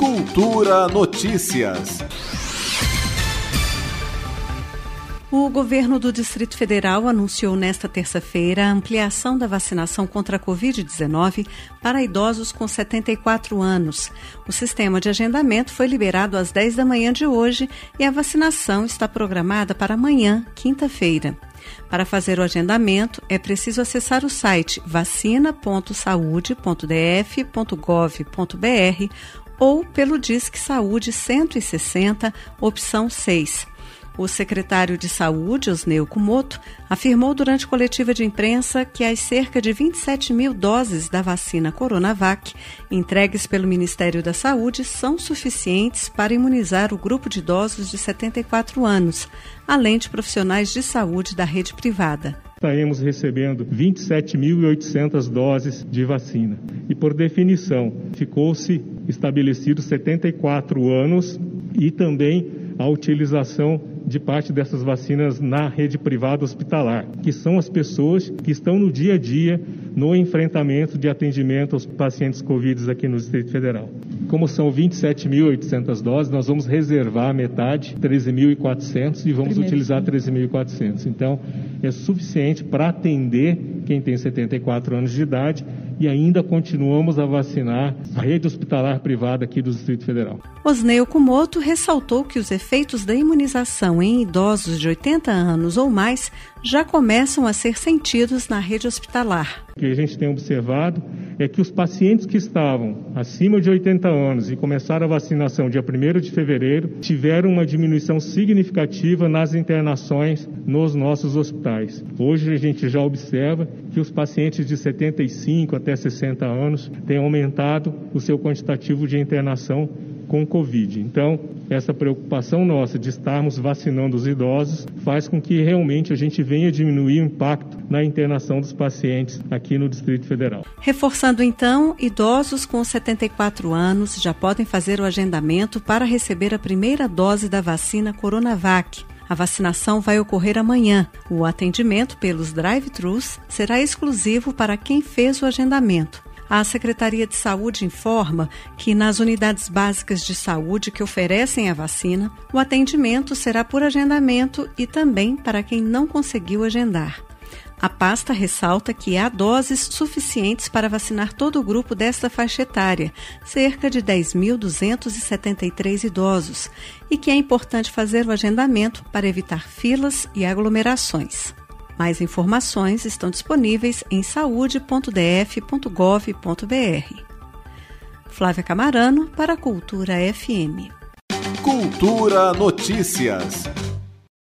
Cultura Notícias. O governo do Distrito Federal anunciou nesta terça-feira a ampliação da vacinação contra a Covid-19 para idosos com 74 anos. O sistema de agendamento foi liberado às 10 da manhã de hoje e a vacinação está programada para amanhã, quinta-feira. Para fazer o agendamento, é preciso acessar o site vacina.saude.df.gov.br ou pelo Disque Saúde 160, opção 6. O secretário de Saúde, Osneu Kumoto, afirmou durante coletiva de imprensa que as cerca de 27 mil doses da vacina Coronavac entregues pelo Ministério da Saúde são suficientes para imunizar o grupo de idosos de 74 anos, além de profissionais de saúde da rede privada estaremos recebendo 27.800 doses de vacina. E por definição, ficou-se estabelecido 74 anos e também a utilização de parte dessas vacinas na rede privada hospitalar, que são as pessoas que estão no dia a dia no enfrentamento de atendimento aos pacientes Covid aqui no Distrito Federal. Como são 27.800 doses, nós vamos reservar metade, 13.400, e vamos Primeiro, utilizar 13.400. Então, é suficiente para atender quem tem 74 anos de idade e ainda continuamos a vacinar a rede hospitalar privada aqui do Distrito Federal. Osneu Kumoto ressaltou que os efeitos da imunização em idosos de 80 anos ou mais já começam a ser sentidos na rede hospitalar. O que a gente tem observado é que os pacientes que estavam acima de 80 anos e começaram a vacinação dia 1 de fevereiro tiveram uma diminuição significativa nas internações nos nossos hospitais. Hoje a gente já observa que os pacientes de 75 até 60 anos têm aumentado o seu quantitativo de internação com Covid. Então, essa preocupação nossa de estarmos vacinando os idosos faz com que realmente a gente venha diminuir o impacto na internação dos pacientes aqui no Distrito Federal. Reforçando então, idosos com 74 anos já podem fazer o agendamento para receber a primeira dose da vacina Coronavac. A vacinação vai ocorrer amanhã. O atendimento pelos drive-thrus será exclusivo para quem fez o agendamento. A Secretaria de Saúde informa que nas unidades básicas de saúde que oferecem a vacina, o atendimento será por agendamento e também para quem não conseguiu agendar. A pasta ressalta que há doses suficientes para vacinar todo o grupo desta faixa etária, cerca de 10.273 idosos, e que é importante fazer o agendamento para evitar filas e aglomerações. Mais informações estão disponíveis em saude.df.gov.br. Flávia Camarano para a Cultura FM. Cultura Notícias.